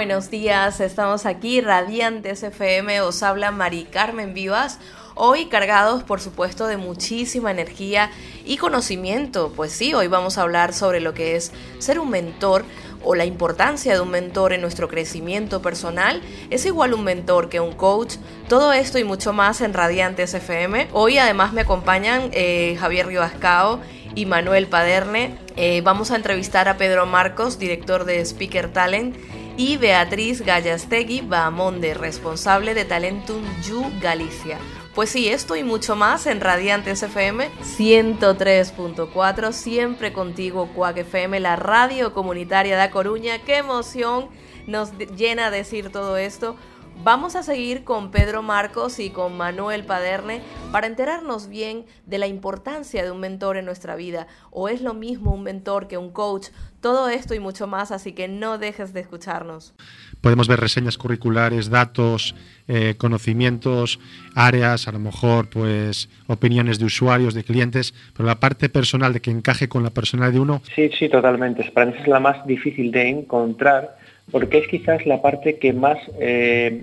buenos días. Estamos aquí, Radiantes FM. Os habla Mari Carmen Vivas. Hoy cargados, por supuesto, de muchísima energía y conocimiento. Pues sí, hoy vamos a hablar sobre lo que es ser un mentor o la importancia de un mentor en nuestro crecimiento personal. ¿Es igual un mentor que un coach? Todo esto y mucho más en Radiantes FM. Hoy además me acompañan eh, Javier Ribascao y Manuel Paderne. Eh, vamos a entrevistar a Pedro Marcos, director de Speaker Talent, y Beatriz Gallastegui Bahamonde, responsable de Talentum You Galicia. Pues sí, esto y mucho más en Radiantes FM 103.4, siempre contigo, Cuac FM, la radio comunitaria de A Coruña. ¡Qué emoción nos llena decir todo esto! Vamos a seguir con Pedro Marcos y con Manuel Paderne para enterarnos bien de la importancia de un mentor en nuestra vida. ¿O es lo mismo un mentor que un coach? Todo esto y mucho más, así que no dejes de escucharnos. Podemos ver reseñas curriculares, datos, eh, conocimientos, áreas, a lo mejor pues opiniones de usuarios, de clientes, pero la parte personal de que encaje con la personalidad de uno. Sí, sí, totalmente. Para mí es la más difícil de encontrar porque es quizás la parte que más, eh,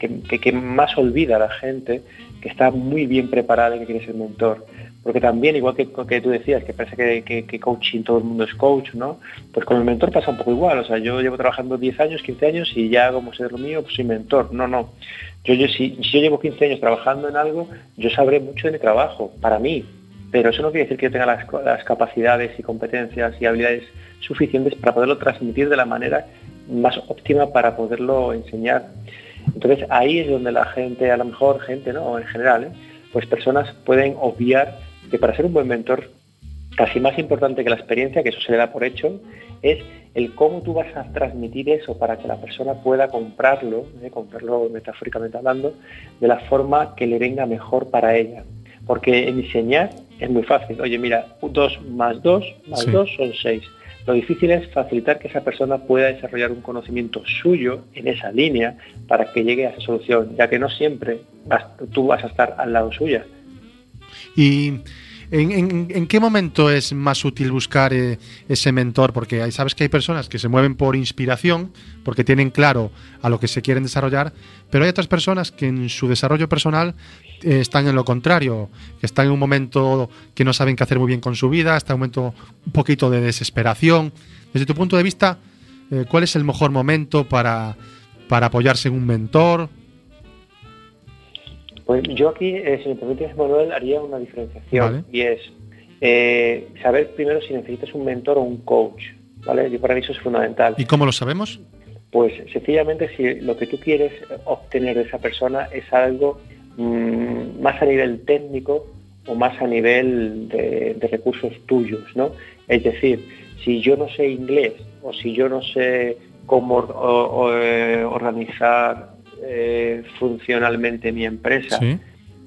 que, más olvida a la gente, que está muy bien preparada y que quiere ser mentor. Porque también, igual que, tú decías, que parece que, coaching todo el mundo es coach, ¿no? Pues con el mentor pasa un poco igual. O sea, yo llevo trabajando 10 años, 15 años y ya como ser lo mío, pues soy mentor. No, no. Yo, si, yo llevo 15 años trabajando en algo, yo sabré mucho de mi trabajo, para mí. Pero eso no quiere decir que yo tenga las, capacidades y competencias y habilidades suficientes para poderlo transmitir de la manera más óptima para poderlo enseñar. Entonces ahí es donde la gente, a lo mejor gente, ¿no? En general, ¿eh? pues personas pueden obviar que para ser un buen mentor, casi más importante que la experiencia, que eso se le da por hecho, es el cómo tú vas a transmitir eso para que la persona pueda comprarlo, ¿eh? comprarlo metafóricamente hablando, de la forma que le venga mejor para ella. Porque enseñar es muy fácil. Oye, mira, 2 más 2 más 2 son 6 lo difícil es facilitar que esa persona pueda desarrollar un conocimiento suyo en esa línea para que llegue a esa solución, ya que no siempre tú vas a estar al lado suya. Y ¿En, qué momento es más útil buscar eh, ese mentor? Porque sabes que hay personas que se mueven por inspiración, porque tienen claro a lo que se quieren desarrollar, pero hay otras personas que en su desarrollo personal eh, están en lo contrario, que están en un momento que no saben qué hacer muy bien con su vida, está en un momento un poquito de desesperación. Desde tu punto de vista, eh, ¿cuál es el mejor momento para, para apoyarse en un mentor? Pues yo aquí, eh, si me permites, Manuel, haría una diferenciación y es eh, saber primero si necesitas un mentor o un coach. ¿vale? Y para mí eso es fundamental. ¿Y cómo lo sabemos? Pues sencillamente si lo que tú quieres obtener de esa persona es algo mm, más a nivel técnico o más a nivel de, recursos tuyos, ¿no? Es decir, si yo no sé inglés o si yo no sé cómo eh, organizar eh, funcionalmente mi empresa,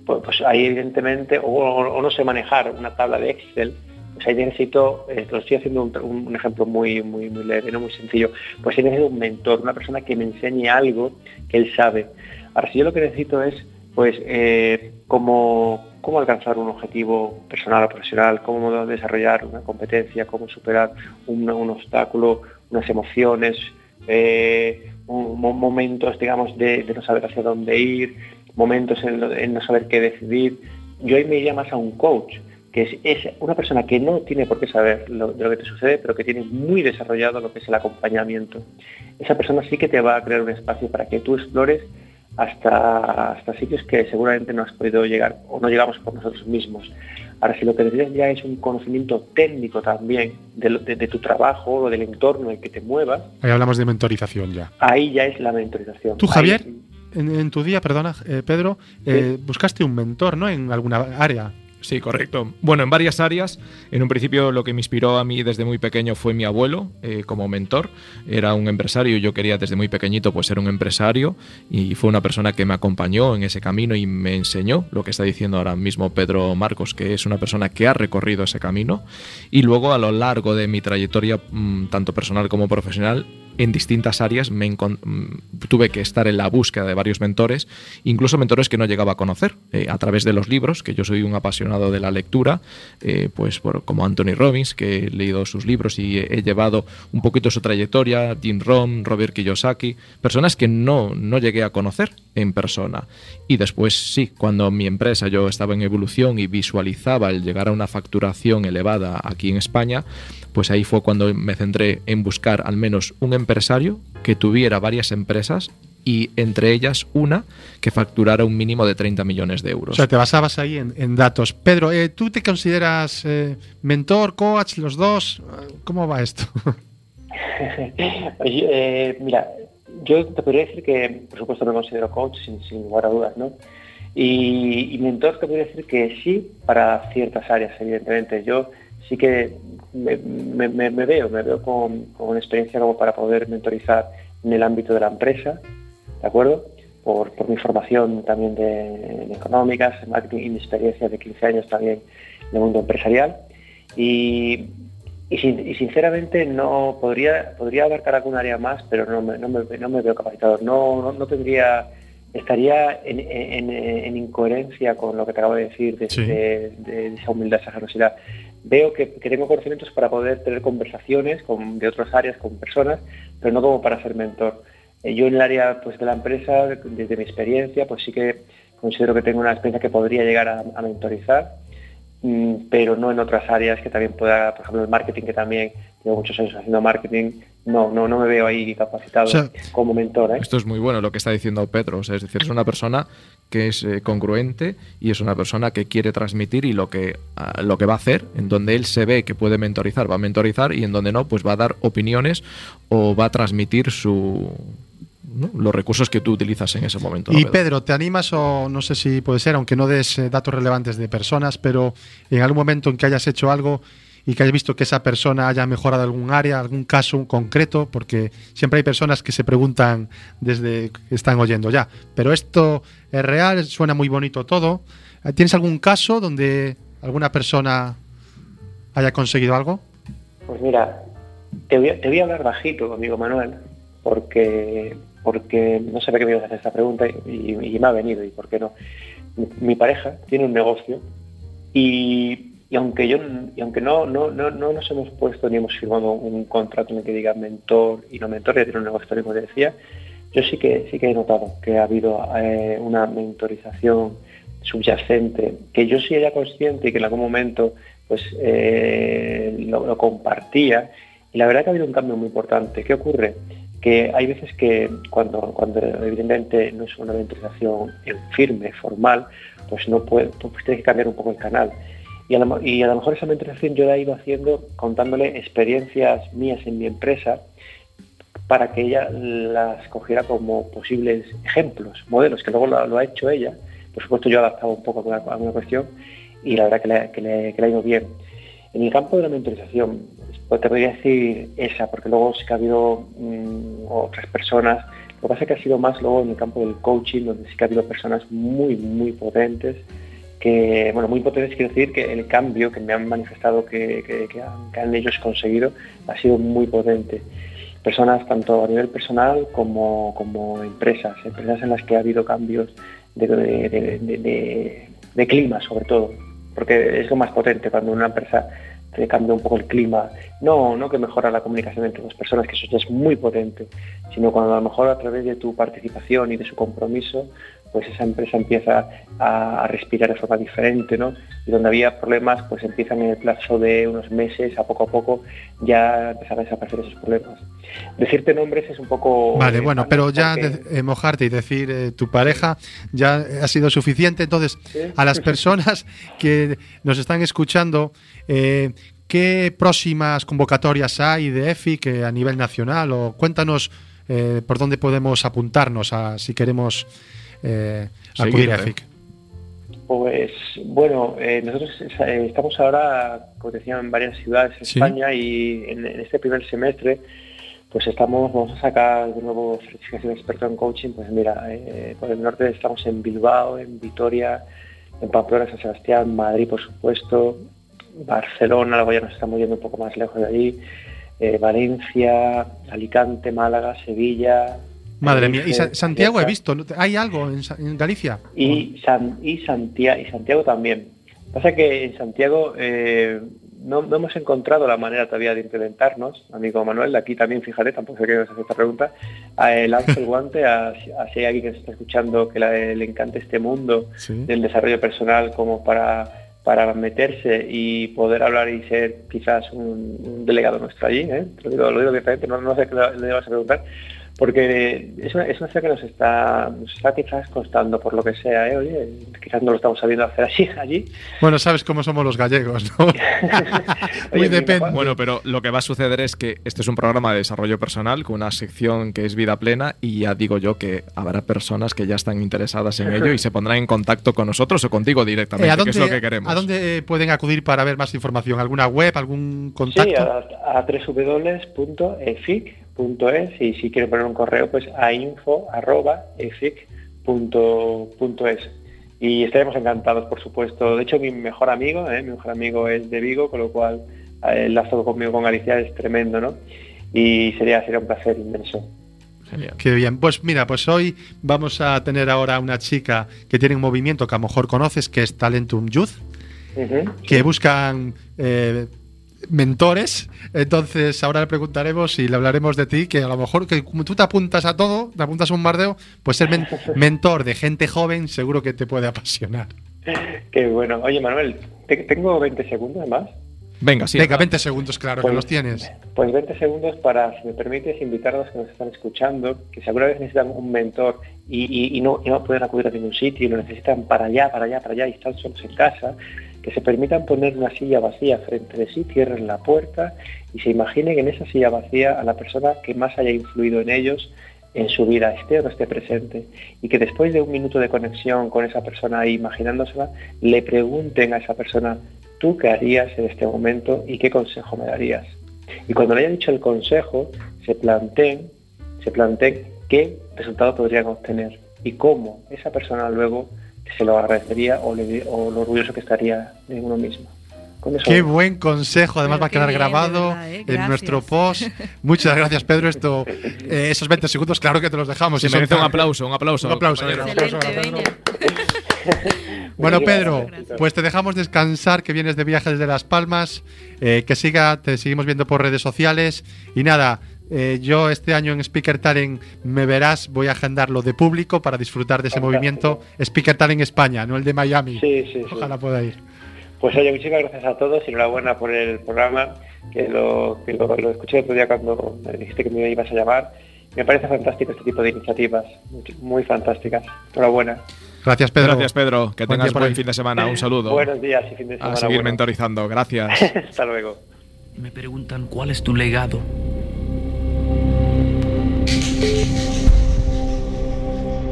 pues, pues, ahí evidentemente, o, no sé manejar una tabla de Excel, pues ahí necesito, eh, lo estoy haciendo un, ejemplo muy, muy, muy leve, no muy sencillo, pues ahí necesito un mentor, una persona que me enseñe algo que él sabe. Ahora, si yo lo que necesito es, pues, eh, cómo, cómo alcanzar un objetivo personal o profesional, cómo desarrollar una competencia, cómo superar un, obstáculo, unas emociones, eh, momentos, digamos, de, no saber hacia dónde ir, momentos en, no saber qué decidir. Yo ahí me iría a un coach, que es, una persona que no tiene por qué saber de lo que te sucede, pero que tiene muy desarrollado lo que es el acompañamiento. Esa persona sí que te va a crear un espacio para que tú explores hasta sitios que seguramente no has podido llegar o no llegamos por nosotros mismos. Ahora, si lo que necesitas ya es un conocimiento técnico también de, tu trabajo o del entorno en que te muevas. Ahí hablamos de mentorización ya. Ahí ya es la mentorización. ¿Tú, Javier, en, tu día, perdona, eh, Pedro, eh, buscaste un mentor, ¿no? En alguna área. Sí, correcto. Bueno, en varias áreas. En un principio lo que me inspiró a mí desde muy pequeño fue mi abuelo eh, como mentor. Era un empresario y yo quería desde muy pequeñito pues ser un empresario y fue una persona que me acompañó en ese camino y me enseñó lo que está diciendo ahora mismo Pedro Marcos, que es una persona que ha recorrido ese camino. Y luego a lo largo de mi trayectoria, mm, tanto personal como profesional, en distintas áreas mm, tuve que estar en la búsqueda de varios mentores, incluso mentores que no llegaba a conocer eh, a través de los libros, que yo soy un apasionado de la lectura, eh, pues como Anthony Robbins, que he leído sus libros y he, llevado un poquito su trayectoria, Dean Rom, Robert Kiyosaki, personas que no, no llegué a conocer en persona. Y después sí, cuando mi empresa yo estaba en evolución y visualizaba el llegar a una facturación elevada aquí en España, pues ahí fue cuando me centré en buscar al menos un empresario que tuviera varias empresas y entre ellas una que facturara un mínimo de 30 millones de euros. O sea, te basabas ahí en, datos. Pedro, eh, ¿tú te consideras eh, mentor, coach, los dos? ¿Cómo va esto? Eh, mira, yo te podría decir que, por supuesto, me considero coach sin, lugar a dudas, ¿no? Y, y, mentor te podría decir que sí para ciertas áreas, evidentemente. Yo sí que me, veo, me veo con, con, experiencia como para poder mentorizar en el ámbito de la empresa, ¿de acuerdo? Por, mi formación también de, económicas, en marketing y mi experiencia de 15 años también en el mundo empresarial. Y, sinceramente no podría, podría abarcar algún área más, pero no me, no me, veo capacitado. No, no, tendría, estaría en, incoherencia con lo que te acabo de decir de, de esa humildad, esa generosidad veo que, tengo conocimientos para poder tener conversaciones con, de otras áreas con personas, pero no como para ser mentor. Eh, yo en el área pues, de la empresa, desde mi experiencia, pues sí que considero que tengo una experiencia que podría llegar a mentorizar Mm, pero no en otras áreas que también pueda, por ejemplo, el marketing, que también llevo muchos años haciendo marketing, no, no, no me veo ahí capacitado como mentor. ¿eh? Esto es muy bueno lo que está diciendo Pedro, es decir, es una persona que es eh, congruente y es una persona que quiere transmitir y lo que, ah, lo que va a hacer, en donde él se ve que puede mentorizar, va a mentorizar y en donde no, pues va a dar opiniones o va a transmitir su, los recursos que tú utilizas en ese momento. Y Pedro? ¿te animas o no sé si puede ser, aunque no des eh, datos relevantes de personas, pero en algún momento en que hayas hecho algo y que hayas visto que esa persona haya mejorado algún área, algún caso concreto, porque siempre hay personas que se preguntan desde que están oyendo ya, pero esto es real, suena muy bonito todo. ¿Tienes algún caso donde alguna persona haya conseguido algo? Pues mira, te voy, a hablar bajito, amigo Manuel, porque porque no sabía que me ibas a hacer esta pregunta y, me ha venido, y por qué no. Mi, pareja tiene un negocio y, aunque yo y aunque no, no, no, no, nos hemos puesto ni hemos firmado un contrato en el que diga mentor y no mentor, ya tiene un negocio, como te decía, yo sí que sí que he notado que ha habido eh, una mentorización subyacente, que yo sí era consciente y que en algún momento pues eh, lo compartía, y la verdad que ha habido un cambio muy importante. ¿Qué ocurre? que hay veces que cuando, cuando evidentemente no es una mentorización en firme, formal, pues no puede, pues tiene que cambiar un poco el canal. Y a, lo, mejor esa mentorización yo la he ido haciendo contándole experiencias mías en mi empresa para que ella las cogiera como posibles ejemplos, modelos, que luego lo, ha hecho ella. Por supuesto yo he adaptado un poco a alguna, cuestión y la verdad que le, que, ha ido bien. En el campo de la mentorización, pues te podría decir esa, porque luego sí que ha habido mm, otras personas. Lo que pasa es que ha sido más luego en el campo del coaching, donde sí que ha habido personas muy, muy potentes, que, bueno, muy potentes quiero decir que el cambio que me han manifestado que, han, ellos conseguido ha sido muy potente. Personas tanto a nivel personal como, como empresas, empresas en las que ha habido cambios de, de clima sobre todo, porque es lo más potente cuando una empresa te cambia un poco el clima. No, no que mejora la comunicación entre las personas, que eso ya es muy potente, sino cuando a lo mejor a través de tu participación y de su compromiso, pues esa empresa empieza a, respirar de forma diferente, ¿no? Y donde había problemas, pues empiezan en el plazo de unos meses, a poco a poco, ya empezar a desaparecer esos problemas. Decirte nombres es un poco... Vale, bueno, pero ya eh, mojarte y decir eh, tu pareja ya ha sido suficiente. Entonces, a las personas que nos están escuchando, eh, ¿qué próximas convocatorias hay de EFIC a nivel nacional? O cuéntanos por dónde podemos apuntarnos a si queremos acudir a. Pues bueno, nosotros estamos ahora, como decía, en varias ciudades en España y en, este primer semestre pues estamos, vamos a sacar de nuevo certificación experto en coaching, pues mira, eh, por el norte estamos en Bilbao, en Vitoria, en Pamplona, San Sebastián, Madrid por supuesto, Barcelona, luego ya nos estamos yendo un poco más lejos de allí, eh, Valencia, Alicante, Málaga, Sevilla. Madre mía, y Santiago he visto, ¿hay algo en, Galicia? Y, San, y, Santiago, y Santiago también. Pasa que en Santiago eh, no, hemos encontrado la manera todavía de implementarnos, amigo Manuel, aquí también, fíjate, tampoco sé qué hacer esta pregunta, eh, lanzo el guante a, si hay alguien que se está escuchando que le encante este mundo del desarrollo personal como para para meterse y poder hablar y ser quizás un, delegado nuestro allí, ¿eh? lo, digo, lo digo directamente, no, no sé qué le, le vas a preguntar, porque es una, es una que nos está, nos está quizás costando por lo que sea, ¿eh? Oye, quizás no lo estamos sabiendo hacer así allí. Bueno, sabes cómo somos los gallegos, ¿no? Muy depende. Bueno, pero lo que va a suceder es que este es un programa de desarrollo personal con una sección que es vida plena y ya digo yo que habrá personas que ya están interesadas en ello y se pondrán en contacto con nosotros o contigo directamente, eh, que es lo que queremos. ¿A dónde pueden acudir para ver más información? ¿Alguna web, algún contacto? Sí, a, a www.efic es y si quieren poner un correo pues a info arroba y estaremos encantados por supuesto de hecho mi mejor amigo ¿eh? mi mejor amigo es de Vigo con lo cual eh, el lazo conmigo con Galicia es tremendo ¿no? y sería sería un placer inmenso Genial. Qué bien. Pues mira, pues hoy vamos a tener ahora una chica que tiene un movimiento que a lo mejor conoces, que es Talentum Youth, que buscan eh, mentores. Entonces, ahora le preguntaremos y le hablaremos de ti, que a lo mejor que como tú te apuntas a todo, te apuntas a un bardeo, pues ser mentor de gente joven seguro que te puede apasionar. Qué bueno. Oye, Manuel, ¿tengo 20 segundos más? Venga, sí. Venga, 20 segundos, claro, que pues, los tienes. Pues 20 segundos para, si me permites, invitar a los que nos están escuchando, que si alguna vez necesitan un mentor y, no, y no pueden acudir a ningún sitio y lo necesitan para allá, para allá, para allá y están solos en casa, que se permitan poner una silla vacía frente de sí, cierren la puerta y se imaginen en esa silla vacía a la persona que más haya influido en ellos en su vida, esté o no esté presente, y que después de un minuto de conexión con esa persona ahí imaginándosela, le pregunten a esa persona, ¿tú qué harías en este momento y qué consejo me darías? Y cuando le haya dicho el consejo, se planteen, se planteen qué resultado podrían obtener y cómo esa persona luego se lo agradecería o, lo orgulloso que estaría de uno mismo. Qué buen consejo, además va a quedar grabado ¿eh? en nuestro post. Muchas gracias, Pedro. Esto, eh, esos 20 segundos, claro que te los dejamos. y merece un aplauso, un aplauso. Un aplauso. bueno, Pedro, pues te dejamos descansar, que vienes de viaje desde Las Palmas, eh, que siga, te seguimos viendo por redes sociales y nada, eh, yo este año en Speaker Talent me verás, voy a agendarlo de público para disfrutar de ese movimiento Speaker Talent España, no el de Miami. Sí, sí, Ojalá pueda ir. Pues oye, muchísimas gracias a todos y enhorabuena por el programa, que lo, que lo, escuché el otro día cuando me dijiste que me ibas a llamar. Me parece fantástico este tipo de iniciativas, muy, fantásticas. Enhorabuena. Gracias, Pedro. Gracias, Pedro. Que tengas buen fin de semana. Un saludo. Buenos días y fin de semana. A seguir mentorizando. Gracias. Hasta luego. Me preguntan cuál es tu legado.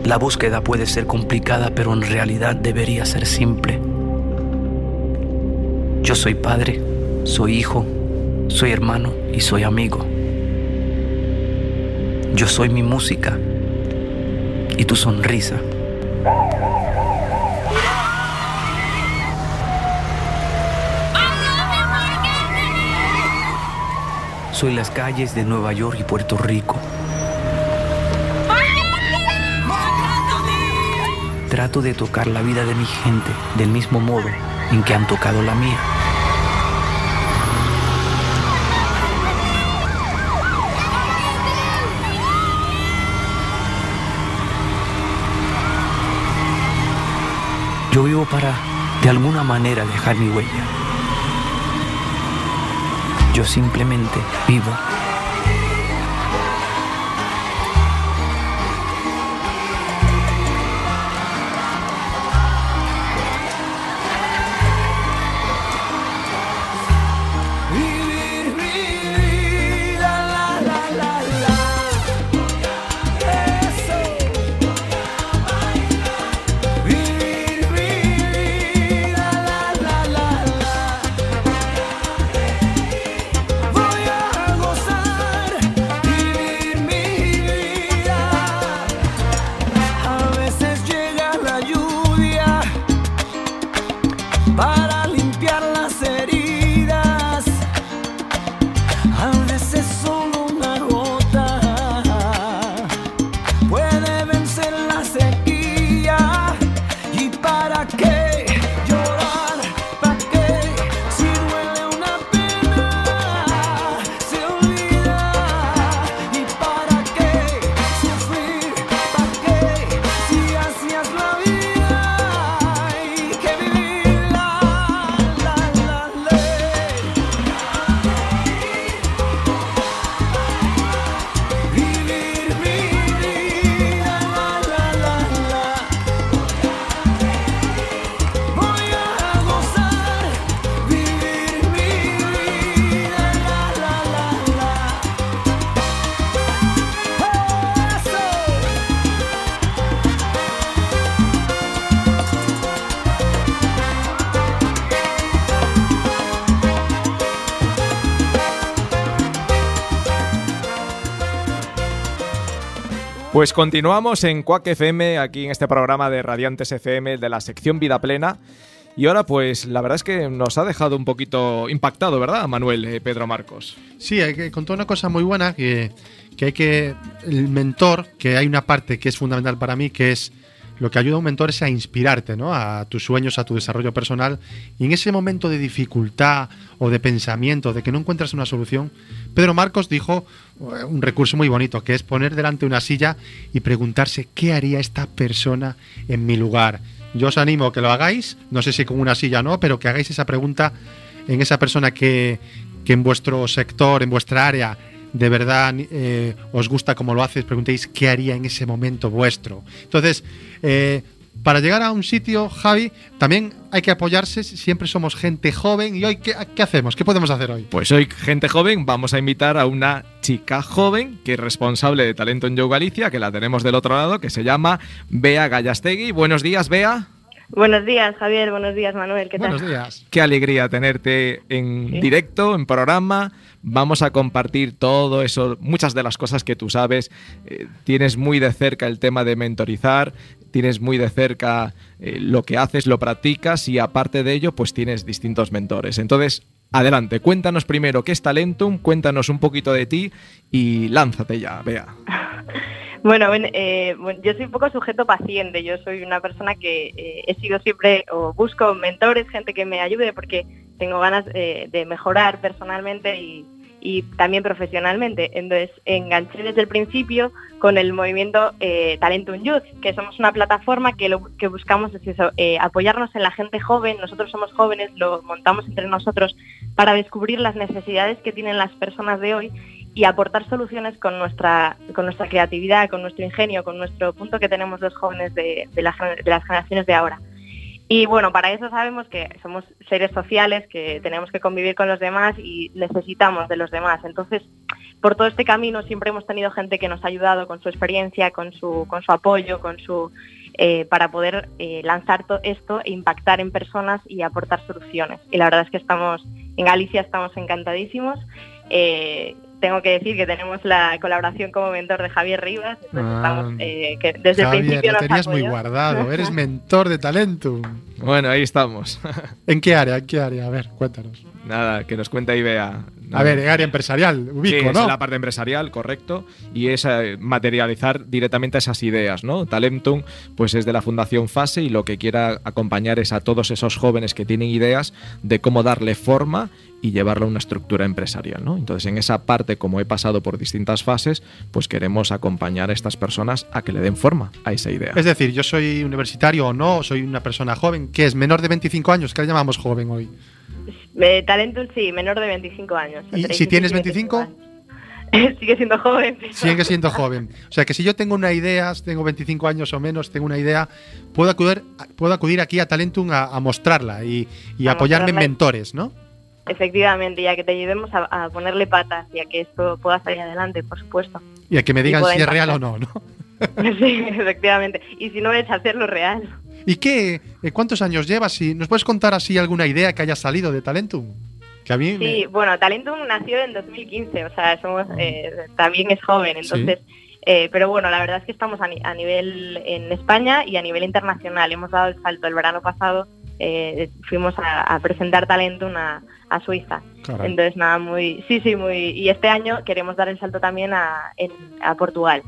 La búsqueda puede ser complicada, pero en realidad debería ser simple. Yo soy padre, soy hijo, soy hermano y soy amigo. Yo soy mi música y tu sonrisa. Soy las calles de Nueva York y Puerto Rico. Trato de tocar la vida de mi gente del mismo modo en que han tocado la mía. Yo vivo para, de alguna manera, dejar mi huella. Yo simplemente vivo. Pues continuamos en Quack FM, aquí en este programa de Radiantes FM de la sección Vida Plena. Y ahora, pues la verdad es que nos ha dejado un poquito impactado, ¿verdad, Manuel eh, Pedro Marcos? Sí, hay que contó una cosa muy buena que, que hay que. El mentor, que hay una parte que es fundamental para mí, que es lo que ayuda a un mentor es a inspirarte, ¿no? A tus sueños, a tu desarrollo personal. Y en ese momento de dificultad o de pensamiento, de que no encuentras una solución, Pedro Marcos dijo eh, un recurso muy bonito, que es poner delante una silla y preguntarse qué haría esta persona en mi lugar. Yo os animo a que lo hagáis, no sé si con una silla o no, pero que hagáis esa pregunta en esa persona que, que en vuestro sector, en vuestra área, de verdad eh, os gusta como lo haces, preguntéis qué haría en ese momento vuestro. Entonces, eh, para llegar a un sitio, Javi, también hay que apoyarse, siempre somos gente joven y hoy, ¿qué, qué hacemos? ¿Qué podemos hacer hoy? Pues hoy, gente joven, vamos a invitar a una chica joven que es responsable de talento en Yo Galicia, que la tenemos del otro lado, que se llama Bea Gallastegui. Buenos días, Bea. Buenos días, Javier. Buenos días, Manuel. ¿Qué tal? Buenos días. Qué alegría tenerte en Sí. directo, en programa. Vamos a compartir todo eso, muchas de las cosas que tú sabes. Eh, tienes muy de cerca el tema de mentorizar, tienes muy de cerca eh, lo que haces, lo practicas y aparte de ello, pues tienes distintos mentores. Entonces, adelante, cuéntanos primero qué es Talentum, cuéntanos un poquito de ti y lánzate ya, vea. Bueno, ven, eh, bueno, yo soy un poco sujeto paciente. Yo soy una persona que eh, he sido siempre o busco mentores, gente que me ayude porque tengo ganas eh, de mejorar personalmente y, también profesionalmente. Entonces, enganché desde el principio con el movimiento eh, Talentum Youth, que somos una plataforma que lo que buscamos es eso, apoyarnos en la gente joven. Nosotros somos jóvenes, lo montamos entre nosotros para descubrir las necesidades que tienen las personas de hoy y aportar soluciones con nuestra, con nuestra creatividad, con nuestro ingenio, con nuestro punto que tenemos los jóvenes de, de, la de las generaciones de ahora. Y bueno, para eso sabemos que somos seres sociales, que tenemos que convivir con los demás y necesitamos de los demás. Entonces, por todo este camino siempre hemos tenido gente que nos ha ayudado con su experiencia, con su, con su apoyo, con su eh, para poder eh, lanzar to- esto e impactar en personas y aportar soluciones. Y la verdad es que estamos en Galicia estamos encantadísimos. Eh, tengo que decir que tenemos la colaboración como mentor de Javier Rivas, Ah. estamos, eh, que desde el principio lo tenías muy guardado. Eres mentor de Talentum. Bueno, ahí estamos. ¿En qué área? ¿En qué área? A ver, cuéntanos. Nada, que nos cuenta ahí, Bea. A ver, en área empresarial, ubico, Sí, es ¿no? la parte empresarial, correcto, y es eh, materializar directamente esas ideas, ¿no? Talentum, pues es de la Fundación Fase y lo que quiera acompañar es a todos esos jóvenes que tienen ideas de cómo darle forma y llevarlo a una estructura empresarial, ¿no? Entonces, en esa parte, como he pasado por distintas fases, pues queremos acompañar a estas personas a que le den forma a esa idea. Es decir, yo soy universitario o no, soy una persona joven, que es menor de 25 años, que le llamamos joven hoy. Eh, Talentum sí, menor de 25 años. ¿Y si 16 tienes y 25? años. Sigue siendo joven. pero- Sigue siendo joven. O sea que si yo tengo una idea, tengo 25 años o menos, tengo una idea, puedo acudir, puedo acudir aquí a Talentum a, a mostrarla y, y A apoyarme en mostrarla mentores, ¿no? Efectivamente, ya que te ayudemos a, a ponerle patas y a que esto pueda salir adelante, por supuesto. Y a que me digan si es real o no, ¿no? sí, efectivamente. Y si no es hacerlo real. ¿Y qué? eh, ¿Cuántos años llevas? ¿Y ¿Nos puedes contar así alguna idea que haya salido de Talentum? Que a mí me- Sí, bueno, Talentum nació en 2015, o sea, somos eh, también es joven, entonces, eh, pero bueno, la verdad es que estamos a, ni- a nivel en España y a nivel internacional. Hemos dado el salto el verano pasado, eh, fuimos a, a presentar Talentum a, a Suiza. Caray. Entonces, nada, muy, sí, sí, muy, y este año queremos dar el salto también a, en- a Portugal.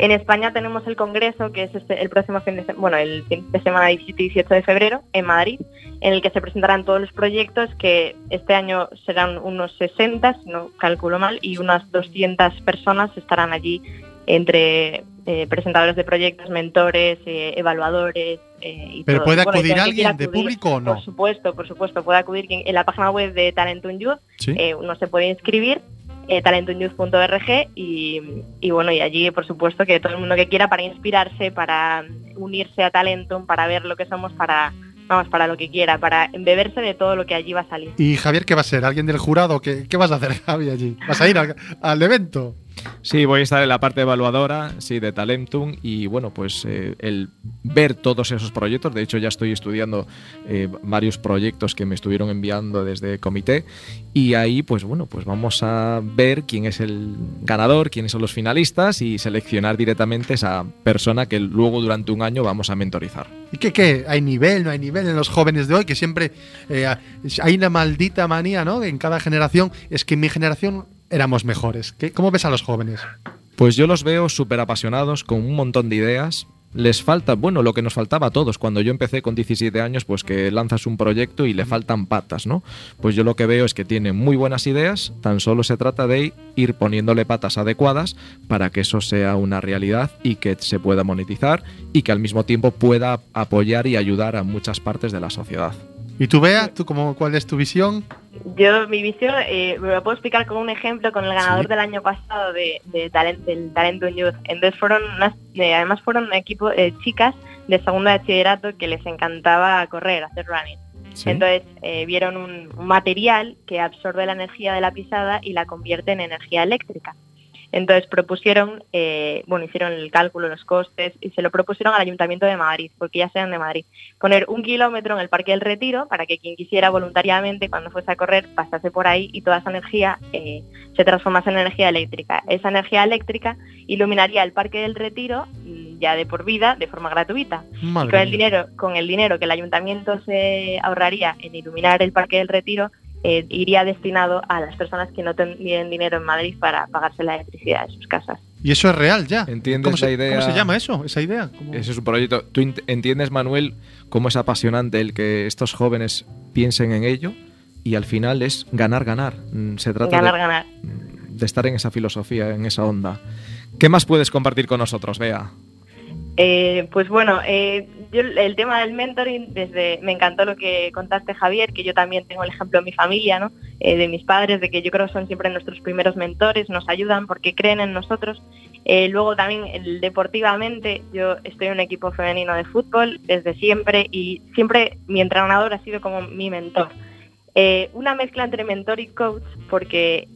En España tenemos el congreso, que es este- el próximo fin de semana, bueno, el fin de semana 17 y 18 de febrero, en Madrid, en el que se presentarán todos los proyectos, que este año serán unos 60, si no calculo mal, y unas 200 personas estarán allí entre eh, presentadores de proyectos, mentores, eh, evaluadores. eh, y ¿Pero todo. puede acudir alguien de público o no? Por supuesto, por supuesto, puede acudir en la página web de Talentum Youth, Sí. eh, uno se puede inscribir, eh, talentumyouth.org y, y bueno, y allí por supuesto que todo el mundo que quiera para inspirarse, para unirse a Talentum, para ver lo que somos, para vamos, para lo que quiera, para embeberse de todo lo que allí va a salir. ¿Y Javier qué va a ser? ¿Alguien del jurado? ¿Qué, qué vas a hacer, Javi, allí? ¿Vas a ir al, al evento? Sí, voy a estar en la parte evaluadora, sí, de Talentum y bueno, pues eh, el ver todos esos proyectos, de hecho ya estoy estudiando eh, varios proyectos que me estuvieron enviando desde comité y ahí pues bueno, pues vamos a ver quién es el ganador, quiénes son los finalistas y seleccionar directamente esa persona que luego durante un año vamos a mentorizar. ¿Y qué, qué? ¿Hay nivel, no hay nivel en los jóvenes de hoy? Que siempre eh, hay una maldita manía, ¿no? En cada generación, es que mi generación éramos mejores. ¿Qué, ¿Cómo ves a los jóvenes? Pues yo los veo súper apasionados, con un montón de ideas. Les falta, bueno, lo que nos faltaba a todos. Cuando yo empecé con 17 años, pues que lanzas un proyecto y le faltan patas, ¿no? Pues yo lo que veo es que tienen muy buenas ideas, tan solo se trata de ir poniéndole patas adecuadas para que eso sea una realidad y que se pueda monetizar y que al mismo tiempo pueda apoyar y ayudar a muchas partes de la sociedad. ¿Y tú, Bea, ¿tú cómo, cuál es tu visión? Yo, mi visión, eh, me lo puedo explicar con un ejemplo, con el ganador Sí. del año pasado de, de talent, del Talento Youth. Entonces fueron unas, eh, además fueron un equipo de chicas de segundo de bachillerato que les encantaba correr, hacer running. Sí. Entonces eh, vieron un, un material que absorbe la energía de la pisada y la convierte en energía eléctrica. Entonces propusieron, eh, bueno, hicieron el cálculo, los costes y se lo propusieron al Ayuntamiento de Madrid, porque ya sean de Madrid, poner un kilómetro en el Parque del Retiro para que quien quisiera voluntariamente cuando fuese a correr pasase por ahí y toda esa energía eh, se transformase en energía eléctrica. Esa energía eléctrica iluminaría el Parque del Retiro mm, ya de por vida, de forma gratuita. Madre Con el dinero, con el dinero que el ayuntamiento se ahorraría en iluminar el Parque del Retiro, eh, iría destinado a las personas que no tienen dinero en Madrid para pagarse la electricidad de sus casas. Y eso es real ya. ¿Entiendes ¿Cómo se, la idea? ¿Cómo se llama eso? ¿Esa idea? ¿Cómo- Ese es un proyecto. ¿Tú ent- entiendes, Manuel, cómo es apasionante el que estos jóvenes piensen en ello? Y al final es ganar, ganar. Mm, Se trata Ganar, de, ganar. de estar en esa filosofía, en esa onda. ¿Qué más puedes compartir con nosotros, Bea? Eh, pues bueno, eh, yo el tema del mentoring, desde me encantó lo que contaste Javier, que yo también tengo el ejemplo en mi familia. Eh, de mis padres, de que yo creo que son siempre nuestros primeros mentores, nos ayudan porque creen en nosotros. Luego también deportivamente, yo estoy en un equipo femenino de fútbol desde siempre y siempre mi entrenador ha sido como mi mentor. Una mezcla entre mentor y coach porque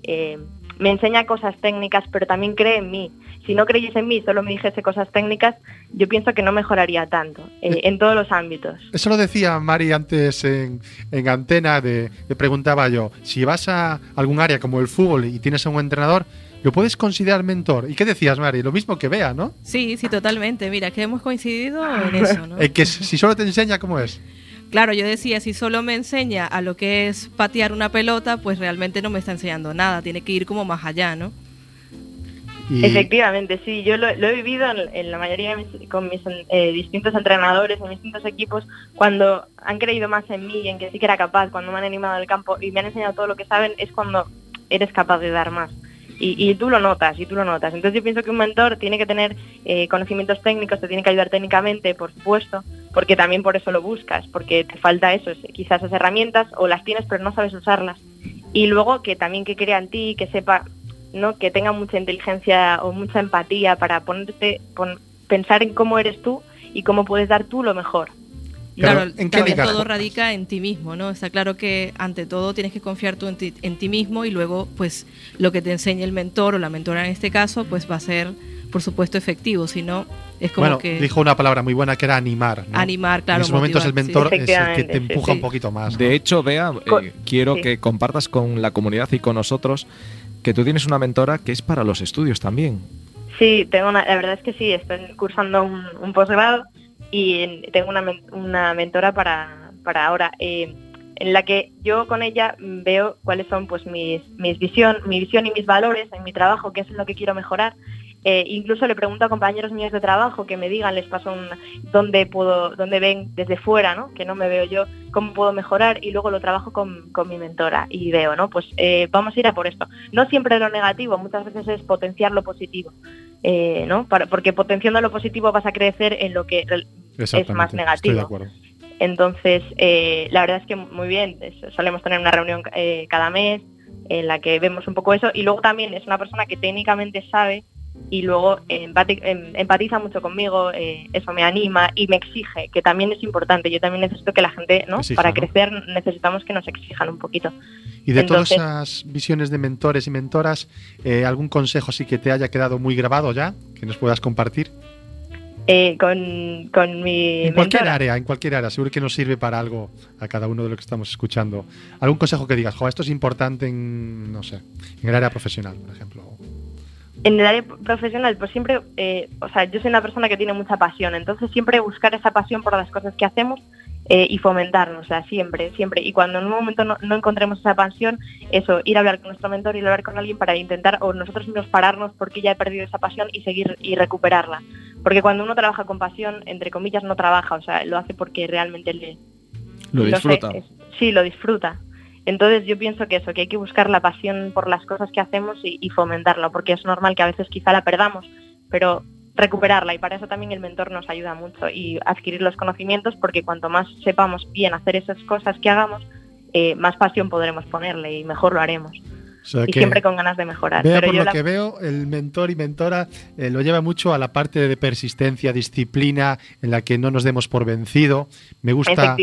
me enseña cosas técnicas, pero también cree en mí. Si no creyese en mí, solo me dijese cosas técnicas, yo pienso que no mejoraría tanto eh, en todos los ámbitos. Eso lo decía Mari antes en, en antena, de, le preguntaba yo, si vas a algún área como el fútbol y tienes a un entrenador, ¿lo puedes considerar mentor? ¿Y qué decías, Mari? Lo mismo que Bea, ¿no? Sí, sí, totalmente. Mira, que hemos coincidido en eso, ¿no? Que si solo te enseña, ¿cómo es? Claro, yo decía, si solo me enseña a lo que es patear una pelota, pues realmente no me está enseñando nada. Tiene que ir como más allá, ¿no? Efectivamente, sí, yo lo, he vivido en, la mayoría de mis, con mis eh, distintos entrenadores, en distintos equipos, cuando han creído más en mí y en que sí que era capaz, cuando me han animado al campo y me han enseñado todo lo que saben, es cuando eres capaz de dar más. Y, tú lo notas, y tú lo notas. Entonces yo pienso que un mentor tiene que tener eh, conocimientos técnicos, te tiene que ayudar técnicamente, por supuesto, porque también por eso lo buscas, porque te falta eso, es- quizás esas herramientas, o las tienes pero no sabes usarlas. Y luego que también que crea en ti, que sepa ¿no? que tenga mucha inteligencia o mucha empatía para ponerte, pon- pensar en cómo eres tú y cómo puedes dar tú lo mejor. Claro, ¿en liga? todo radica en ti mismo, ¿no? Está claro que ante todo tienes que confiar tú en ti, en ti mismo y luego, pues, lo que te enseñe el mentor o la mentora en este caso, pues va a ser, por supuesto, efectivo. Si no, es como bueno, que dijo una palabra muy buena que era animar. ¿no? animar, claro. en esos momentos el motivar, sí. mentor es el que te empuja sí. un poquito más. ¿no? De hecho, Bea, eh, quiero sí. que compartas con la comunidad y con nosotros que tú tienes una mentora que es para los estudios también. Sí, tengo una, la verdad es que sí, estoy cursando un, posgrado y en- tengo una, una mentora para, para ahora, eh, en la que yo con ella veo cuáles son pues mis, mis visión, mi visión y mis valores en mi trabajo, qué es lo que quiero mejorar. Eh, incluso le pregunto a compañeros míos de trabajo que me digan, les paso un, dónde puedo, dónde ven desde fuera, ¿no? que no me veo yo, cómo puedo mejorar y luego lo trabajo con, con mi mentora y veo, ¿no? Pues eh, vamos a ir a por esto. No siempre lo negativo, muchas veces es potenciar lo positivo. Eh, ¿no? Para- porque potenciando lo positivo vas a crecer en lo que es más Estoy de negativo. acuerdo. Entonces, la verdad es que muy bien, solemos tener una reunión cada mes en la que vemos un poco eso y luego también es una persona que técnicamente sabe y luego em- empatiza mucho conmigo, eh, eso me anima y me exige, que también es importante. Yo también necesito que la gente, ¿no? Exija, Para ¿no? crecer necesitamos que nos exijan un poquito. Y de Entonces- todas esas visiones de mentores y mentoras, eh, ¿algún consejo sí que te haya quedado muy grabado ya? Que nos puedas compartir. Eh, con, con mi En cualquier mentora. área, en cualquier área, seguro que nos sirve para algo a cada uno de lo que estamos escuchando. ¿Algún consejo que digas, jo, esto es importante en, no sé, en el área profesional, por ejemplo? En el área profesional, pues siempre, eh, o sea, yo soy una persona que tiene mucha pasión, entonces siempre buscar esa pasión por las cosas que hacemos eh, y fomentarnos, o sea, siempre, siempre. Y cuando en un momento no, no encontremos esa pasión, eso, ir a hablar con nuestro mentor, ir a hablar con alguien para intentar, o nosotros mismos pararnos porque ya he perdido esa pasión y seguir y recuperarla. Porque cuando uno trabaja con pasión, entre comillas, no trabaja, o sea, lo hace porque realmente le, Lo sé, disfruta. es- sí, lo disfruta. Entonces yo pienso que eso, que hay que buscar la pasión por las cosas que hacemos y, fomentarla, porque es normal que a veces quizá la perdamos, pero recuperarla y para eso también el mentor nos ayuda mucho y adquirir los conocimientos, porque cuanto más sepamos bien hacer esas cosas que hagamos, eh, más pasión podremos ponerle y mejor lo haremos. O sea, Y siempre con ganas de mejorar. vea Pero por yo lo la- que veo, el mentor y mentora eh, lo lleva mucho a la parte de persistencia, disciplina, en la que no nos demos por vencido. Me gusta,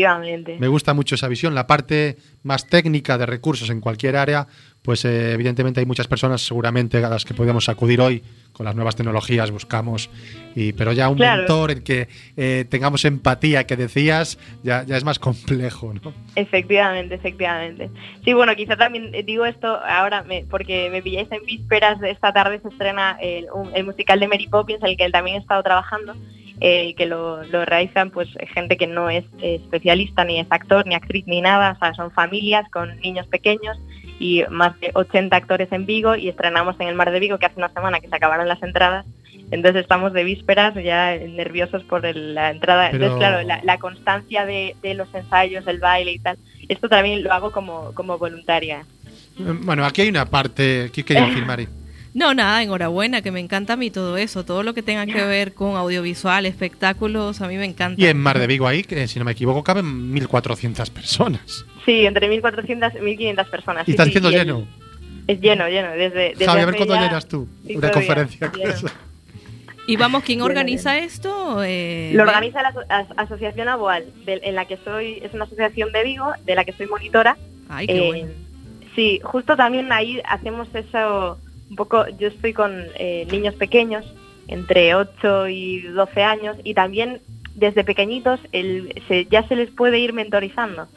me gusta mucho esa visión. La parte más técnica de recursos en cualquier área, pues eh, evidentemente hay muchas personas seguramente a las que podemos acudir hoy con las nuevas tecnologías, buscamos, y, pero ya un Claro. mentor en que eh, tengamos empatía, que decías, ya, ya es más complejo, ¿no? Efectivamente, efectivamente. Sí, bueno, quizá también eh, digo esto ahora me- porque me pilláis en vísperas de esta tarde se estrena el, un- el musical de Mary Poppins, el que él también he estado trabajando, eh, que lo, lo realizan pues gente que no es eh, especialista, ni es actor, ni actriz, ni nada, o sea, son familias con niños pequeños y más de 80 actores en Vigo y estrenamos en el Mar de Vigo, que hace una semana que se acabaron las entradas. Entonces estamos de vísperas ya nerviosos por el- la entrada. Pero- Entonces, claro, la, la constancia de, de los ensayos, el baile y tal, esto también lo hago como, como voluntaria. Eh, Bueno, aquí hay una parte, ¿qué quería decir, Mari? No, nada, enhorabuena, que me encanta a mí todo eso, todo lo que tenga que ver con audiovisual, espectáculos, a mí me encanta. Y en Mar de Vigo ahí, que si no me equivoco, caben 1.400 personas. Sí, entre 1.400 y 1.500 personas. Y sí, está sí, diciendo y el- lleno. Es lleno, lleno. Desde, desde Javi, a ver hace cuándo llenas tú una conferencia. Y vamos, ¿quién Bien, organiza esto? Eh, Lo organiza la aso- as- Asociación Aboal, de- en la que soy, es una asociación de Vigo, de la que soy monitora. Ay, qué Eh, bueno. Sí, justo también ahí hacemos eso un poco, yo estoy con eh, niños pequeños, entre 8 y 12 años, y también desde pequeñitos el- se- ya se les puede ir mentorizando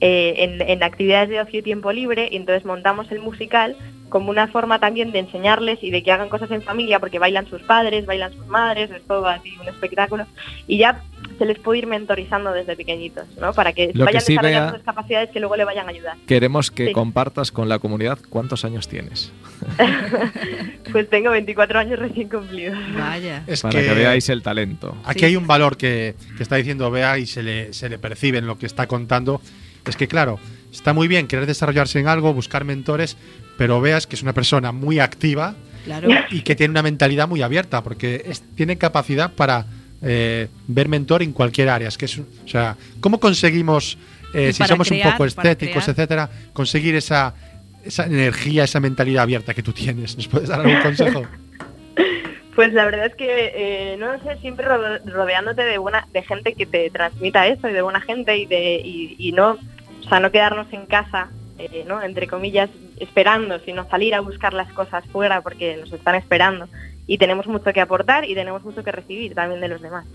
eh, en, en actividades de ocio y tiempo libre, y entonces montamos el musical como una forma también de enseñarles y de que hagan cosas en familia, porque bailan sus padres, bailan sus madres, es todo así un espectáculo, y ya se les puede ir mentorizando desde pequeñitos, ¿no? Para que Lo que vayan sí, desarrollando sus capacidades que luego le vayan a ayudar. Queremos que Sí. compartas con la comunidad cuántos años tienes. Pues tengo 24 años recién cumplidos. Vaya. Es para que, veáis el talento. Aquí Sí. hay un valor que, que está diciendo Bea y se le, se le percibe en lo que está contando. Es que, claro, está muy bien querer desarrollarse en algo, buscar mentores, pero veas que es una persona muy activa Claro. y que tiene una mentalidad muy abierta, porque es- tiene capacidad para eh, ver mentor en cualquier área. Es que es, un- o sea, ¿cómo conseguimos, eh, si somos crear, un poco estéticos, etcétera, conseguir esa, esa energía, esa mentalidad abierta que tú tienes? ¿Nos puedes dar algún consejo? Pues la verdad es que, eh, no lo sé, siempre ro- rodeándote de buena, de gente que te transmita eso y de buena gente y de y, y no, o sea, no quedarnos en casa, eh, ¿no? Entre comillas, esperando, sino salir a buscar las cosas fuera porque nos están esperando y tenemos mucho que aportar y tenemos mucho que recibir también de los demás.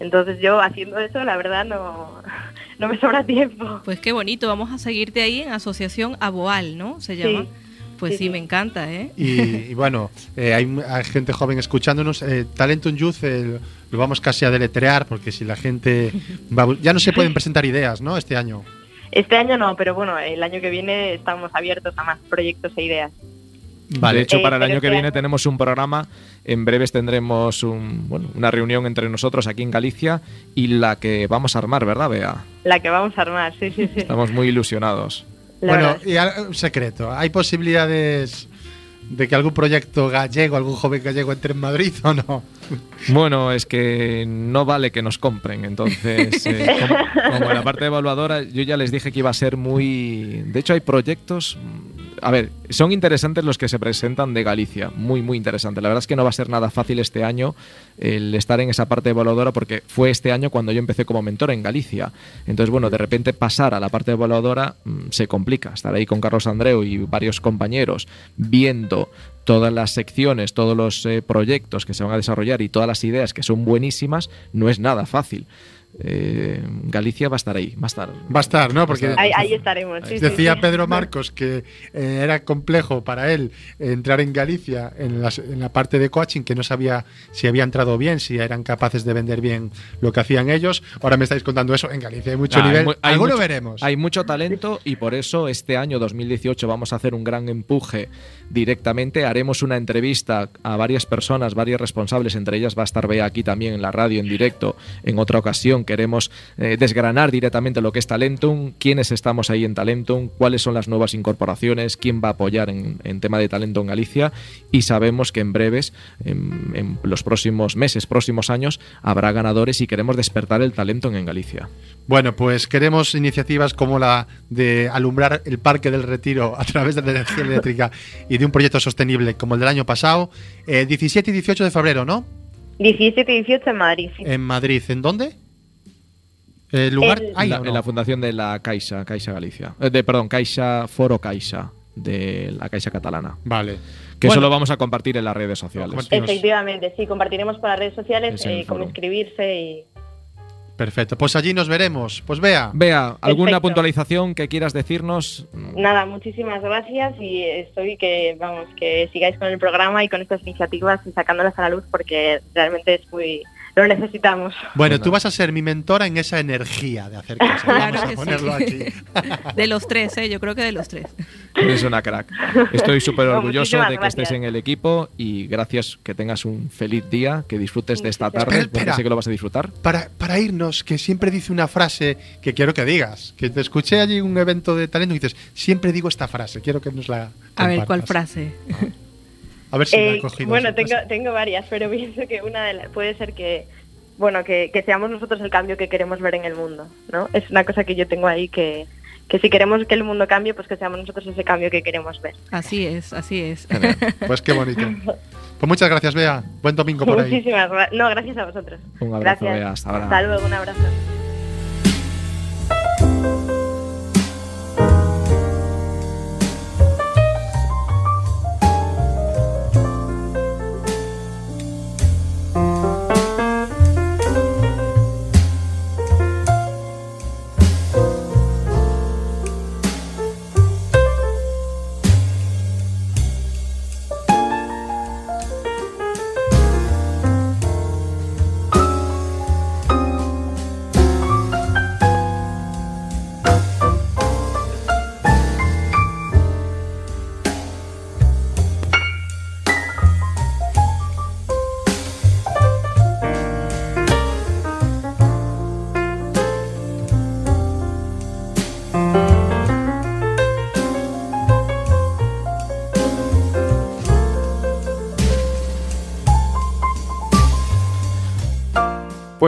Entonces yo haciendo eso, la verdad no, no me sobra tiempo. Pues qué bonito, vamos a seguirte ahí en Asociación Aboal, ¿no? Se llama. Sí. Pues sí, Sí, sí. me encanta, ¿eh? Y, y bueno, eh, hay, hay gente joven escuchándonos. Eh, Talentum Youth eh, lo vamos casi a deletrear porque si la gente... va ya no se pueden presentar ideas, ¿no? Este año. Este año no, pero bueno, el año que viene estamos abiertos a más proyectos e ideas. De hecho, Eh, para el año que viene año- tenemos un programa. En breves tendremos un, bueno, una reunión entre nosotros aquí en Galicia y la que vamos a armar, ¿verdad, Bea? La que vamos a armar, sí, sí, sí. Estamos muy ilusionados. La bueno, verdad. y un secreto. ¿Hay posibilidades de que algún proyecto gallego, algún joven gallego entre en Madrid o no? Bueno, es que no vale que nos compren, entonces, eh, como, como en la parte evaluadora, yo ya les dije que iba a ser muy... De hecho, hay proyectos, a ver, son interesantes los que se presentan de Galicia, muy, muy interesante. La verdad es que no va a ser nada fácil este año el estar en esa parte evaluadora porque fue este año cuando yo empecé como mentor en Galicia. Entonces, bueno, de repente pasar a la parte evaluadora mm, se complica. Estar ahí con Carlos Andreu y varios compañeros viendo todas las secciones, todos los eh, proyectos que se van a desarrollar y todas las ideas que son buenísimas, no es nada fácil. Eh, Galicia va a estar ahí, va a estar. Va a estar, ¿no? Porque Ahí, ahí estaremos. sí, decía sí. Pedro Marcos que eh, era complejo para él entrar en Galicia en, las- en la parte de coaching, que no sabía si había entrado bien, si eran capaces de vender bien lo que hacían ellos. Ahora me estáis contando eso. En Galicia hay mucho Ah, hay nivel. hay Alguno mucho- veremos. Hay mucho talento y por eso este año 2018 vamos a hacer un gran empuje directamente. Haremos una entrevista a varias personas, varios responsables, entre ellas va a estar Bea aquí también en la radio en directo. En otra ocasión queremos eh, desgranar directamente lo que es Talentum, quiénes estamos ahí en Talentum, cuáles son las nuevas incorporaciones, quién va a apoyar en, en tema de talento en Galicia y sabemos que en breves, en, en los próximos meses, próximos años, habrá ganadores y queremos despertar el talento en Galicia. Bueno, pues queremos iniciativas como la de alumbrar el Parque del Retiro a través de la energía eléctrica y de un proyecto sostenible como el del año pasado. Eh, 17 y 18 de febrero, ¿no? 17 y 18 en Madrid. sí. En Madrid. ¿En dónde? ¿El lugar? El- Ay, la- no, En la fundación de la Caixa, Caixa Galicia. Eh, de, perdón, Caixa, Foro Caixa, de la Caixa Catalana. Vale. Que Bueno, eso lo vamos a compartir en las redes sociales. Efectivamente, sí, compartiremos por las redes sociales eh, cómo inscribirse y Perfecto. Pues allí nos veremos. Pues vea. Vea, ¿alguna Perfecto. puntualización que quieras decirnos? nada, muchísimas gracias y estoy que, vamos, que sigáis con el programa y con estas iniciativas y sacándolas a la luz porque realmente es muy, lo necesitamos. Bueno, tú vas a ser mi mentora en esa energía de hacer cosas. Vamos Claro a que sí. ponerlo aquí. De los tres, ¿eh? yo creo que de los tres. Eres una crack. Estoy súper orgulloso de que estés gracias. en el equipo y gracias, que tengas un feliz día, que disfrutes de esta tarde, gracias. porque sé que lo vas a disfrutar. Para, para irnos, que siempre dice una frase que quiero que digas. Que te escuché allí en un evento de talento y dices, siempre digo esta frase. Quiero que nos la. A ver, ¿cuál compartas. frase? A ver si la Eh, he cogido. bueno, tengo, tengo varias, pero pienso que una de las puede ser que, bueno, que, que seamos nosotros el cambio que queremos ver en el mundo, ¿no? Es una cosa que yo tengo ahí que, que si queremos que el mundo cambie, pues que seamos nosotros ese cambio que queremos ver. Así es, así es. Pues qué bonito. Pues muchas gracias, Bea. Buen domingo por ahí. Muchísimas gracias. No, gracias a vosotros. Un abrazo, gracias. Bea, hasta ahora. Hasta luego, un abrazo.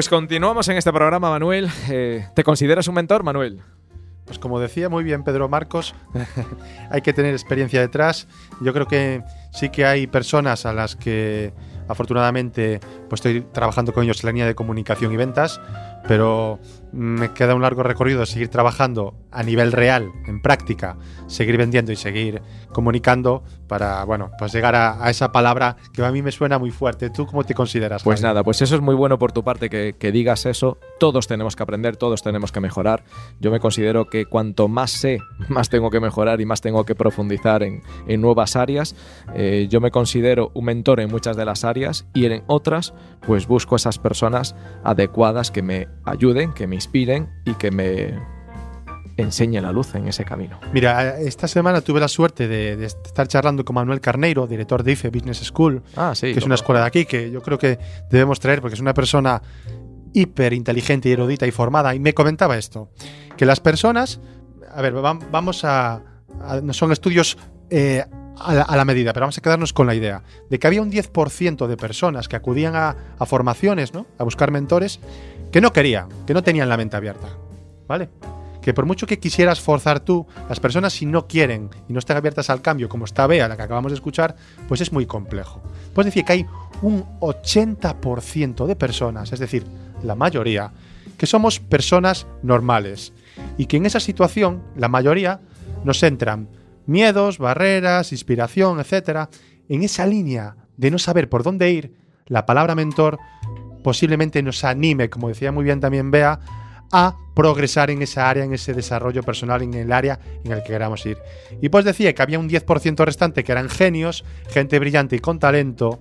Pues continuamos en este programa, Manuel. Eh, ¿Te consideras un mentor, Manuel? Pues como decía muy bien Pedro Marcos, hay que tener experiencia detrás. Yo creo que sí que hay personas a las que afortunadamente pues estoy trabajando con ellos en la línea de comunicación y ventas, pero me queda un largo recorrido de seguir trabajando a nivel real, en práctica, seguir vendiendo y seguir comunicando para, bueno, pues llegar a, a esa palabra que a mí me suena muy fuerte. ¿Tú cómo te consideras? Pues Javi? nada, pues eso es muy bueno por tu parte que, que digas eso. Todos tenemos que aprender, todos tenemos que mejorar. Yo me considero que cuanto más sé, más tengo que mejorar y más tengo que profundizar en, en nuevas áreas. Eh, yo me considero un mentor en muchas de las áreas y en otras, pues busco esas personas adecuadas que me ayuden, que me inspiren y que me enseñen la luz en ese camino. Mira, esta semana tuve la suerte de, de estar charlando con Manuel Carneiro, director de IFE Business School, Ah, sí. que es una escuela de aquí que yo creo que debemos traer porque es una persona hiper inteligente y erudita y formada. Y me comentaba esto, que las personas, a ver, vam- vamos a, a- no son estudios eh, a, la, a la medida, pero vamos a quedarnos con la idea de que había un 10% de personas que acudían a, a formaciones, ¿no? A buscar mentores, que no querían, que no tenían la mente abierta, ¿vale? que por mucho que quisieras forzar tú, las personas si no quieren y no están abiertas al cambio, como está Bea, la que acabamos de escuchar, pues es muy complejo. Puedes decir que hay un 80% de personas, es decir, la mayoría, que somos personas normales y que en esa situación, la mayoría, nos entran miedos, barreras, inspiración, etcétera, en esa línea de no saber por dónde ir, la palabra mentor posiblemente nos anime, como decía muy bien también Bea, a progresar en esa área, en ese desarrollo personal, en el área en el que queramos ir. Y pues decía que había un 10% restante que eran genios, gente brillante y con talento,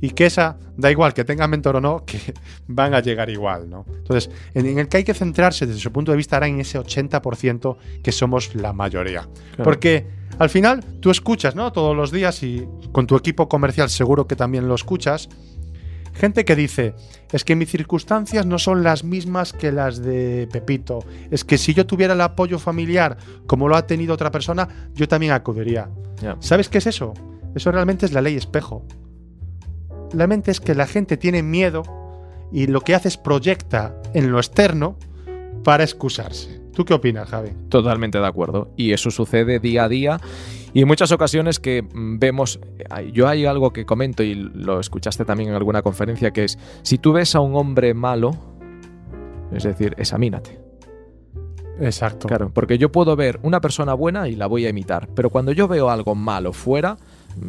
y que esa, da igual que tengan mentor o no, que van a llegar igual, ¿no? Entonces, en, el que hay que centrarse desde su punto de vista era en ese 80% que somos la mayoría. Porque al final tú escuchas, ¿no? Todos los días y con tu equipo comercial seguro que también lo escuchas, Gente que dice, es que mis circunstancias no son las mismas que las de Pepito. Es que si yo tuviera el apoyo familiar como lo ha tenido otra persona, yo también acudiría. ¿Sabes qué es eso? Eso realmente es la ley espejo. La mente es que la gente tiene miedo y lo que hace es proyecta en lo externo para excusarse. ¿Tú qué opinas, Javi? Totalmente de acuerdo. Y eso sucede día a día y en muchas ocasiones que mm, vemos, yo hay algo que comento y lo escuchaste también en alguna conferencia, que es, si tú ves a un hombre malo, es decir, examínate. Exacto. Claro, porque yo puedo ver una persona buena y la voy a imitar, pero cuando yo veo algo malo fuera,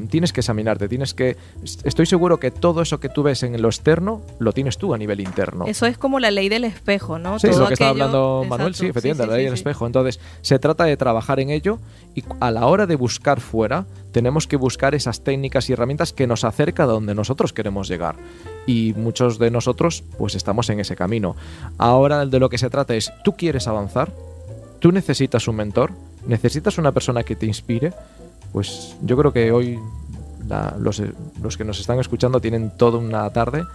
tienes que examinarte, tienes que... Estoy seguro que todo eso que tú ves en lo externo lo tienes tú a nivel interno. Eso es como la ley del espejo, ¿no? Sí, es lo que estaba hablando Manuel, sí, efectivamente, la ley del espejo. Entonces, se trata de trabajar en ello y a la hora de buscar fuera, tenemos que buscar esas técnicas y herramientas que nos acercan a donde nosotros queremos llegar. Y muchos de nosotros, pues estamos en ese camino. Ahora de lo que se trata es, ¿tú quieres avanzar? ¿Tú necesitas un mentor? ¿Necesitas una persona que te inspire? Pues yo creo que hoy los, los, que nos están escuchando tienen toda una tarde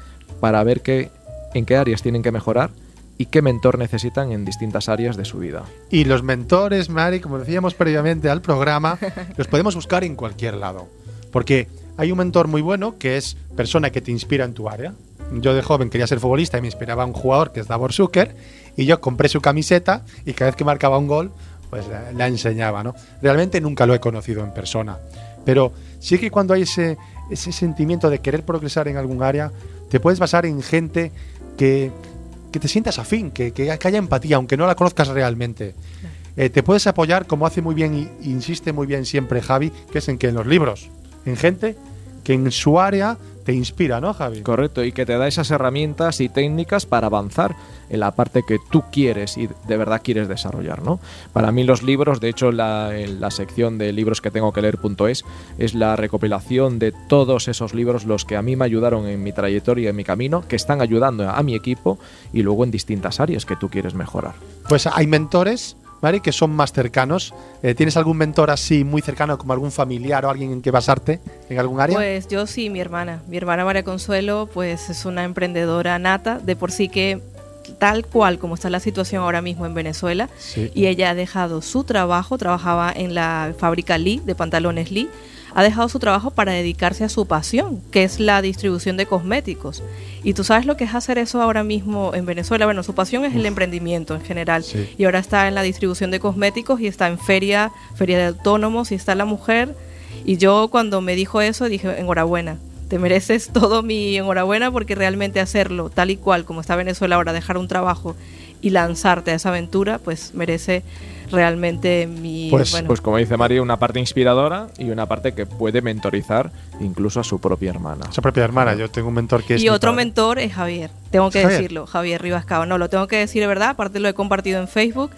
para ver qué, en qué áreas tienen que mejorar y qué mentor necesitan en distintas áreas de su vida. Y los mentores, Mari, como decíamos previamente al programa, los podemos buscar en cualquier lado. Porque hay un mentor muy bueno que es persona que te inspira en tu área. Yo de joven quería ser futbolista y me inspiraba un jugador que es Davor Zucker y yo compré su camiseta y cada vez que marcaba un gol pues la, enseñaba, ¿no? Realmente nunca lo he conocido en persona, pero sí que cuando hay ese, ese sentimiento de querer progresar en algún área, te puedes basar en gente que, te sientas afín, que, que, haya empatía, aunque no la conozcas realmente. Eh, te puedes apoyar, como hace muy bien y insiste muy bien siempre Javi, que es en que en los libros, en gente que en su área te inspira, ¿no, Javi? Correcto, y que te da esas herramientas y técnicas para avanzar en la parte que tú quieres y de verdad quieres desarrollar, ¿no? Para mí los libros, de hecho la, la sección de libros que tengo que leer.es es la recopilación de todos esos libros los que a mí me ayudaron en mi trayectoria, en mi camino, que están ayudando a mi equipo y luego en distintas áreas que tú quieres mejorar. Pues hay mentores Mari, que son más cercanos. Eh, ¿Tienes algún mentor así muy cercano, como algún familiar o alguien en que basarte en algún área? Pues yo sí, mi hermana. Mi hermana María Consuelo, pues es una emprendedora nata, de por sí que tal cual como está la situación ahora mismo en Venezuela, y ella ha dejado su trabajo, trabajaba en la fábrica Lee, de pantalones Lee, ha dejado su trabajo para dedicarse a su pasión, que es la distribución de cosméticos. Y tú sabes lo que es hacer eso ahora mismo en Venezuela. Bueno, su pasión es el emprendimiento en general. Y ahora está en la distribución de cosméticos y está en feria, feria de autónomos y está la mujer. Y yo cuando me dijo eso dije, enhorabuena, te mereces todo mi enhorabuena porque realmente hacerlo tal y cual como está Venezuela ahora, dejar un trabajo y lanzarte a esa aventura, pues merece realmente mi... Pues, pues como dice María, una parte inspiradora y una parte que puede mentorizar incluso a su propia hermana. Su propia hermana, yo tengo un mentor que es... Y otro mentor es Javier, tengo que decirlo, Javier Ribascao. No, lo tengo que decir de verdad, aparte lo he compartido en Facebook.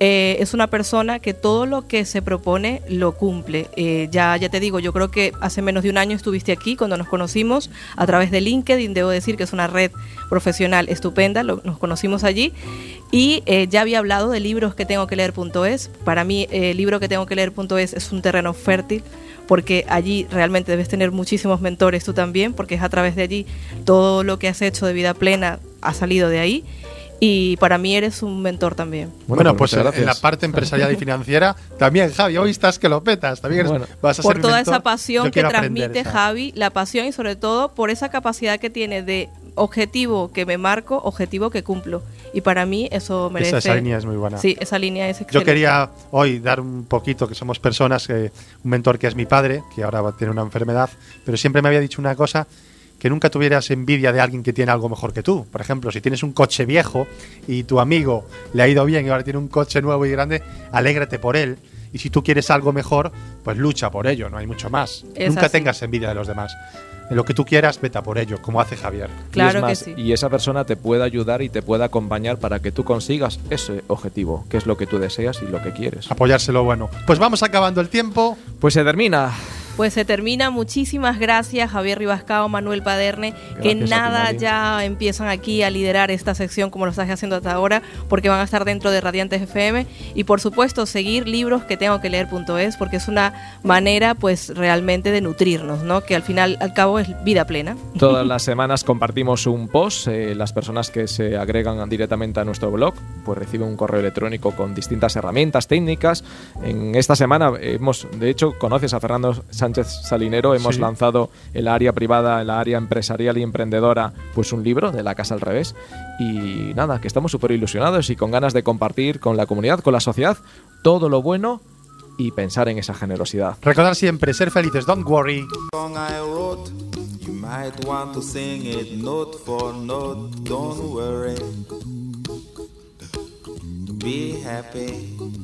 Eh, es una persona que todo lo que se propone lo cumple. Eh, ya, ya te digo, yo creo que hace menos de un año estuviste aquí cuando nos conocimos a través de LinkedIn, debo decir que es una red profesional estupenda, nos conocimos allí y eh, ya había hablado de libros que tengo que leer.es. Para mí el libro que tengo que leer.es es un terreno fértil porque allí realmente debes tener muchísimos mentores tú también, porque es a través de allí todo lo que has hecho de vida plena ha salido de ahí y para mí eres un mentor también. Bueno, pues, pues en la parte empresarial y financiera también, Javi, hoy estás que lo petas. También vas a por toda esa pasión que transmite Javi, la pasión y sobre todo por esa capacidad que tiene de objetivo que me marco, objetivo que cumplo. Y para mí eso merece... Esa, línea es muy buena. Sí, esa línea es Yo quería hoy dar un poquito, que somos personas, un mentor que es mi padre, que ahora tiene una enfermedad, pero siempre me había dicho una cosa, que nunca tuvieras envidia de alguien que tiene algo mejor que tú. Por ejemplo, si tienes un coche viejo y tu amigo le ha ido bien y ahora tiene un coche nuevo y grande, alégrate por él. Y si tú quieres algo mejor, pues lucha por ello, no hay mucho más. nunca tengas envidia de los demás en lo que tú quieras, vete por ello, como hace Javier. Claro y que sí. Y esa persona te puede ayudar y te puede acompañar para que tú consigas ese objetivo, que es lo que tú deseas y lo que quieres. Apoyárselo bueno. Pues vamos acabando el tiempo. Pues se termina. Pues se termina. Muchísimas gracias, Javier Ribascao, Manuel Paderne, que nada ya empiezan aquí a liderar esta sección como lo estás haciendo hasta ahora, porque van a estar dentro de Radiantes FM. Y por supuesto, seguir libros que tengo que leer.es, porque es una manera, pues, realmente de nutrirnos, ¿no? Que al final, al cabo, es vida plena. Todas las semanas compartimos un post. Eh, las personas que se agregan directamente a nuestro blog, pues reciben un correo electrónico con distintas herramientas técnicas. En esta semana hemos, de hecho, conoces a Fernando Sánchez Salinero hemos lanzado en la área privada, en la área empresarial y emprendedora, pues un libro de la casa al revés. Y nada, que estamos súper ilusionados y con ganas de compartir con la comunidad, con la sociedad, todo lo bueno y pensar en esa generosidad. Recordar siempre, ser felices, don't worry. Be happy.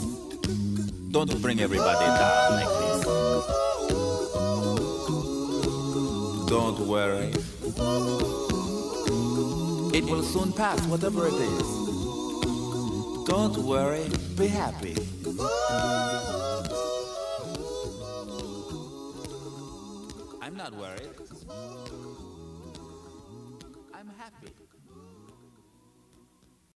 Don't bring everybody down like this. Don't worry. It will soon pass, whatever it is. Don't worry, be happy. I'm not worried.